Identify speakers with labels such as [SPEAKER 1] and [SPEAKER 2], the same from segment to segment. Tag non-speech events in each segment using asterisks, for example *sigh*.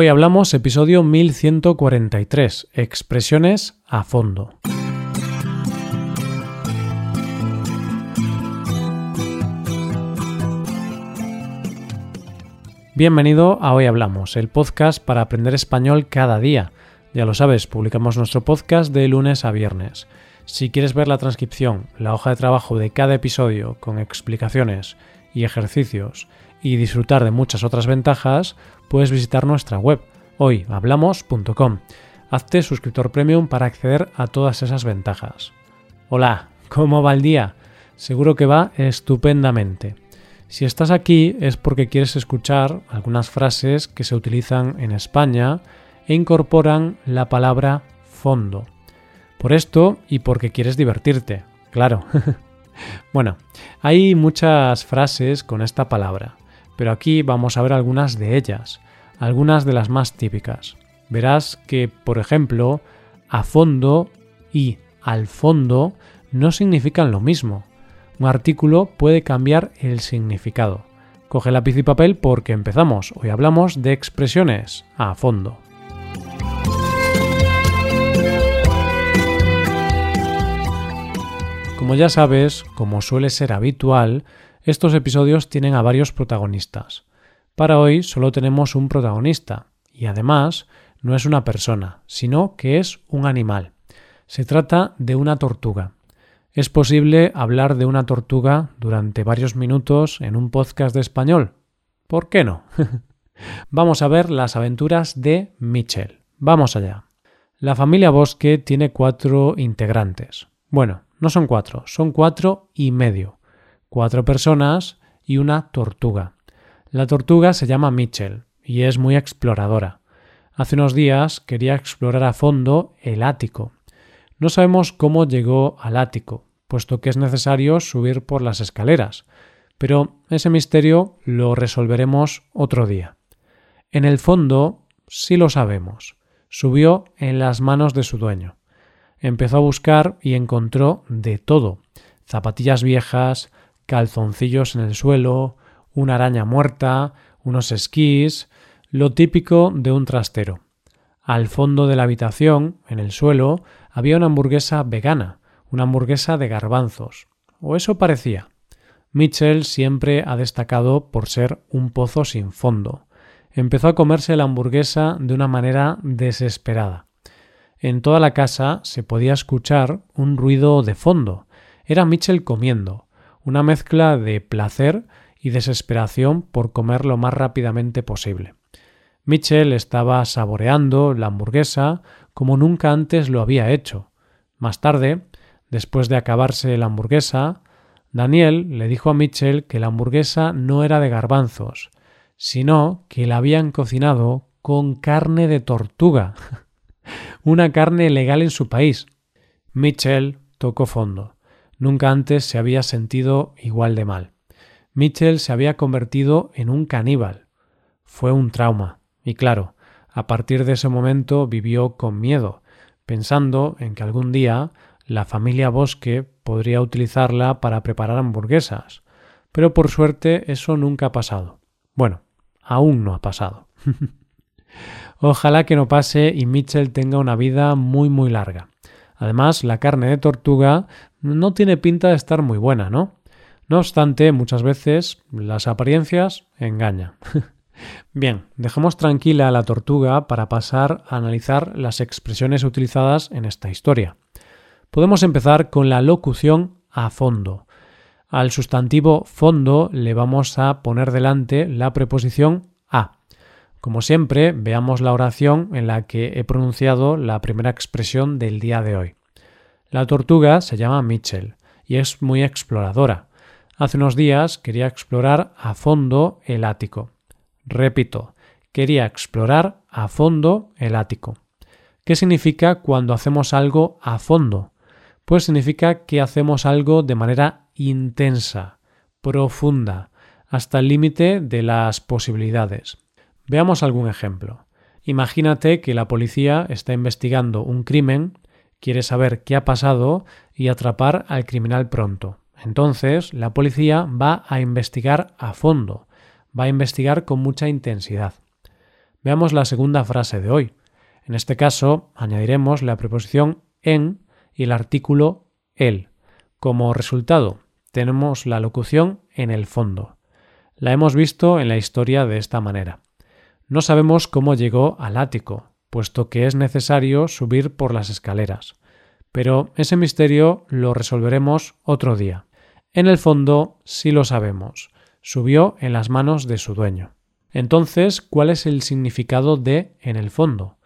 [SPEAKER 1] Hoy hablamos episodio 1143, expresiones a fondo. Bienvenido a Hoy Hablamos, el podcast para aprender español cada día. Ya lo sabes, publicamos nuestro podcast de lunes a viernes. Si quieres ver la transcripción, la hoja de trabajo de cada episodio con explicaciones y ejercicios y disfrutar de muchas otras ventajas, puedes visitar nuestra web hoyhablamos.com. Hazte suscriptor premium para acceder a todas esas ventajas. Hola, ¿cómo va el día? Seguro que va estupendamente. Si estás aquí es porque quieres escuchar algunas frases que se utilizan en España e incorporan la palabra fondo. Por esto y porque quieres divertirte, claro. *laughs* bueno, hay muchas frases con esta palabra, pero aquí vamos a ver algunas de ellas, algunas de las más típicas. Verás que, por ejemplo, a fondo y al fondo no significan lo mismo. Un artículo puede cambiar el significado. Coge lápiz y papel porque empezamos. Hoy hablamos de expresiones a fondo. Como ya sabes, como suele ser habitual, estos episodios tienen a varios protagonistas. Para hoy solo tenemos un protagonista, y además no es una persona, sino que es un animal. Se trata de una tortuga. ¿Es posible hablar de una tortuga durante varios minutos en un podcast de español? ¿Por qué no? *laughs* Vamos a ver las aventuras de Mitchell. Vamos allá. La familia Bosque tiene cuatro integrantes. Bueno, no son cuatro, son cuatro y medio. Cuatro personas y una tortuga. La tortuga se llama Mitchell y es muy exploradora. Hace unos días quería explorar a fondo el ático. No sabemos cómo llegó al ático, puesto que es necesario subir por las escaleras, pero ese misterio lo resolveremos otro día. En el fondo, sí lo sabemos. Subió en las manos de su dueño. Empezó a buscar y encontró de todo zapatillas viejas, calzoncillos en el suelo, una araña muerta, unos esquís, lo típico de un trastero. Al fondo de la habitación, en el suelo, había una hamburguesa vegana, una hamburguesa de garbanzos. O eso parecía. Mitchell siempre ha destacado por ser un pozo sin fondo. Empezó a comerse la hamburguesa de una manera desesperada. En toda la casa se podía escuchar un ruido de fondo. Era Mitchell comiendo, una mezcla de placer y desesperación por comer lo más rápidamente posible. Mitchell estaba saboreando la hamburguesa como nunca antes lo había hecho. Más tarde, después de acabarse la hamburguesa, Daniel le dijo a Mitchell que la hamburguesa no era de garbanzos, sino que la habían cocinado con carne de tortuga. *laughs* una carne legal en su país. Mitchell tocó fondo. Nunca antes se había sentido igual de mal. Mitchell se había convertido en un caníbal. Fue un trauma. Y claro, a partir de ese momento vivió con miedo, pensando en que algún día la familia Bosque podría utilizarla para preparar hamburguesas. Pero por suerte eso nunca ha pasado. Bueno, aún no ha pasado. *laughs* Ojalá que no pase y Mitchell tenga una vida muy muy larga. Además, la carne de tortuga no tiene pinta de estar muy buena, ¿no? No obstante, muchas veces las apariencias engañan. *laughs* Bien, dejemos tranquila a la tortuga para pasar a analizar las expresiones utilizadas en esta historia. Podemos empezar con la locución a fondo. Al sustantivo fondo le vamos a poner delante la preposición a. Como siempre, veamos la oración en la que he pronunciado la primera expresión del día de hoy. La tortuga se llama Mitchell y es muy exploradora. Hace unos días quería explorar a fondo el ático. Repito, quería explorar a fondo el ático. ¿Qué significa cuando hacemos algo a fondo? Pues significa que hacemos algo de manera intensa, profunda, hasta el límite de las posibilidades. Veamos algún ejemplo. Imagínate que la policía está investigando un crimen, quiere saber qué ha pasado y atrapar al criminal pronto. Entonces, la policía va a investigar a fondo, va a investigar con mucha intensidad. Veamos la segunda frase de hoy. En este caso, añadiremos la preposición en y el artículo el. Como resultado, tenemos la locución en el fondo. La hemos visto en la historia de esta manera. No sabemos cómo llegó al ático, puesto que es necesario subir por las escaleras. Pero ese misterio lo resolveremos otro día. En el fondo sí lo sabemos. Subió en las manos de su dueño. Entonces, ¿cuál es el significado de en el fondo?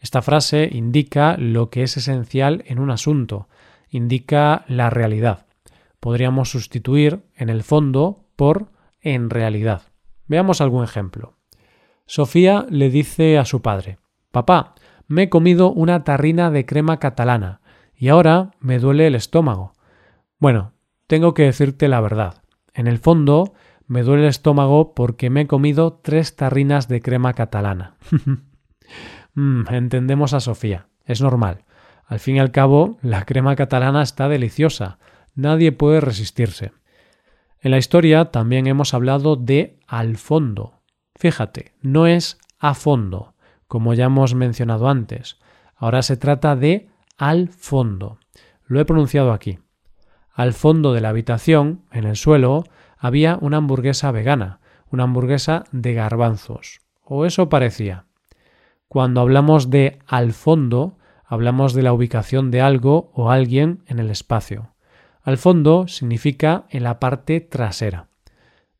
[SPEAKER 1] Esta frase indica lo que es esencial en un asunto, indica la realidad. Podríamos sustituir en el fondo por en realidad. Veamos algún ejemplo. Sofía le dice a su padre Papá, me he comido una tarrina de crema catalana y ahora me duele el estómago. Bueno, tengo que decirte la verdad. En el fondo, me duele el estómago porque me he comido tres tarrinas de crema catalana. *laughs* Mm, entendemos a Sofía. Es normal. Al fin y al cabo, la crema catalana está deliciosa. Nadie puede resistirse. En la historia también hemos hablado de al fondo. Fíjate, no es a fondo, como ya hemos mencionado antes. Ahora se trata de al fondo. Lo he pronunciado aquí. Al fondo de la habitación, en el suelo, había una hamburguesa vegana, una hamburguesa de garbanzos. O eso parecía. Cuando hablamos de al fondo, hablamos de la ubicación de algo o alguien en el espacio. Al fondo significa en la parte trasera.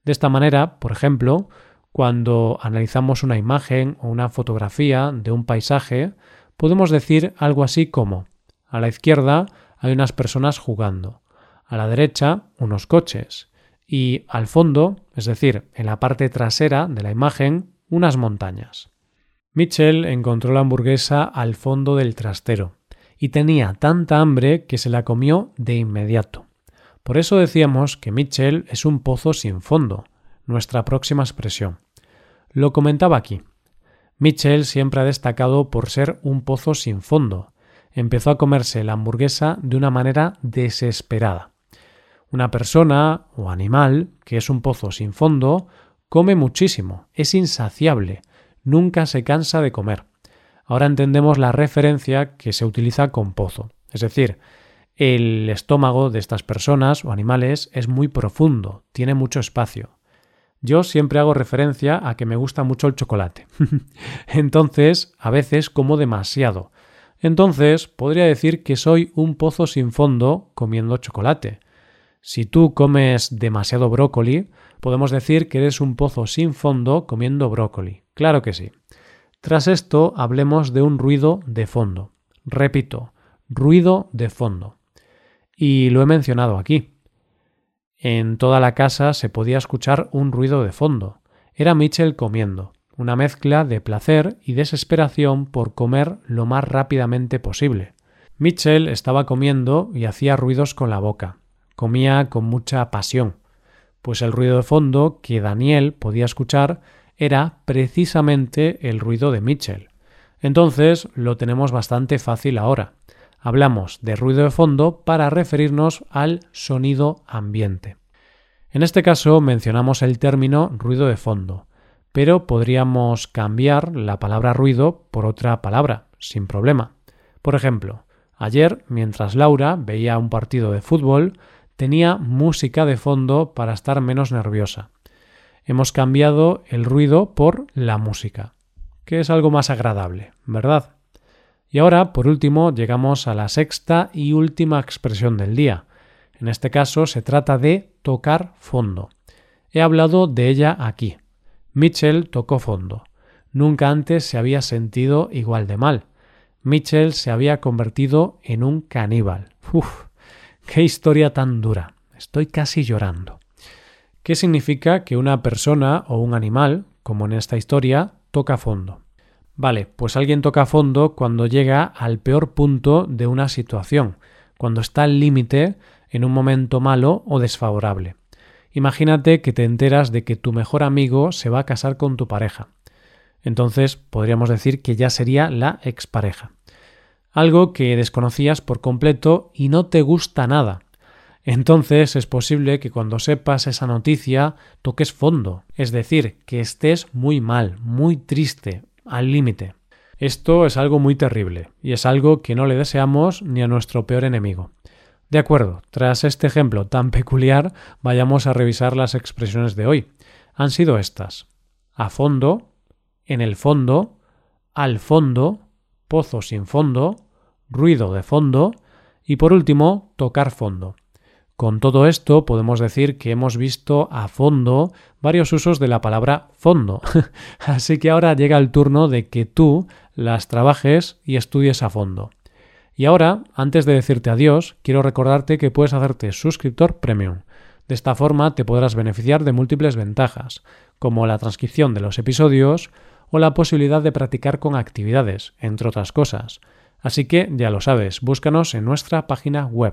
[SPEAKER 1] De esta manera, por ejemplo, cuando analizamos una imagen o una fotografía de un paisaje, podemos decir algo así como a la izquierda hay unas personas jugando, a la derecha unos coches y al fondo, es decir, en la parte trasera de la imagen, unas montañas. Mitchell encontró la hamburguesa al fondo del trastero y tenía tanta hambre que se la comió de inmediato. Por eso decíamos que Mitchell es un pozo sin fondo, nuestra próxima expresión. Lo comentaba aquí. Mitchell siempre ha destacado por ser un pozo sin fondo. Empezó a comerse la hamburguesa de una manera desesperada. Una persona o animal que es un pozo sin fondo come muchísimo, es insaciable, nunca se cansa de comer. Ahora entendemos la referencia que se utiliza con pozo. Es decir, el estómago de estas personas o animales es muy profundo, tiene mucho espacio. Yo siempre hago referencia a que me gusta mucho el chocolate. *laughs* Entonces, a veces como demasiado. Entonces, podría decir que soy un pozo sin fondo comiendo chocolate. Si tú comes demasiado brócoli, podemos decir que eres un pozo sin fondo comiendo brócoli. Claro que sí. Tras esto, hablemos de un ruido de fondo. Repito, ruido de fondo. Y lo he mencionado aquí. En toda la casa se podía escuchar un ruido de fondo. Era Mitchell comiendo, una mezcla de placer y desesperación por comer lo más rápidamente posible. Mitchell estaba comiendo y hacía ruidos con la boca. Comía con mucha pasión, pues el ruido de fondo que Daniel podía escuchar era precisamente el ruido de Mitchell. Entonces lo tenemos bastante fácil ahora. Hablamos de ruido de fondo para referirnos al sonido ambiente. En este caso mencionamos el término ruido de fondo, pero podríamos cambiar la palabra ruido por otra palabra, sin problema. Por ejemplo, ayer, mientras Laura veía un partido de fútbol, tenía música de fondo para estar menos nerviosa hemos cambiado el ruido por la música, que es algo más agradable, ¿verdad? Y ahora, por último, llegamos a la sexta y última expresión del día. En este caso se trata de tocar fondo. He hablado de ella aquí. Mitchell tocó fondo. Nunca antes se había sentido igual de mal. Mitchell se había convertido en un caníbal. Uf, qué historia tan dura. Estoy casi llorando. ¿Qué significa que una persona o un animal, como en esta historia, toca fondo? Vale, pues alguien toca fondo cuando llega al peor punto de una situación, cuando está al límite en un momento malo o desfavorable. Imagínate que te enteras de que tu mejor amigo se va a casar con tu pareja. Entonces podríamos decir que ya sería la expareja. Algo que desconocías por completo y no te gusta nada entonces es posible que cuando sepas esa noticia toques fondo, es decir, que estés muy mal, muy triste, al límite. Esto es algo muy terrible y es algo que no le deseamos ni a nuestro peor enemigo. De acuerdo, tras este ejemplo tan *laughs* peculiar, vayamos a revisar las expresiones de hoy. Han sido estas. A fondo, en el fondo, al fondo, pozo sin fondo, ruido de fondo y por último, tocar fondo. Con todo esto podemos decir que hemos visto a fondo varios usos de la palabra fondo. *laughs* Así que ahora llega el turno de que tú las trabajes y estudies a fondo. Y ahora, antes de decirte adiós, quiero recordarte que puedes hacerte suscriptor premium. De esta forma te podrás beneficiar de múltiples ventajas, como la transcripción de los episodios o la posibilidad de practicar con actividades, entre otras cosas. Así que ya lo sabes, búscanos en nuestra página web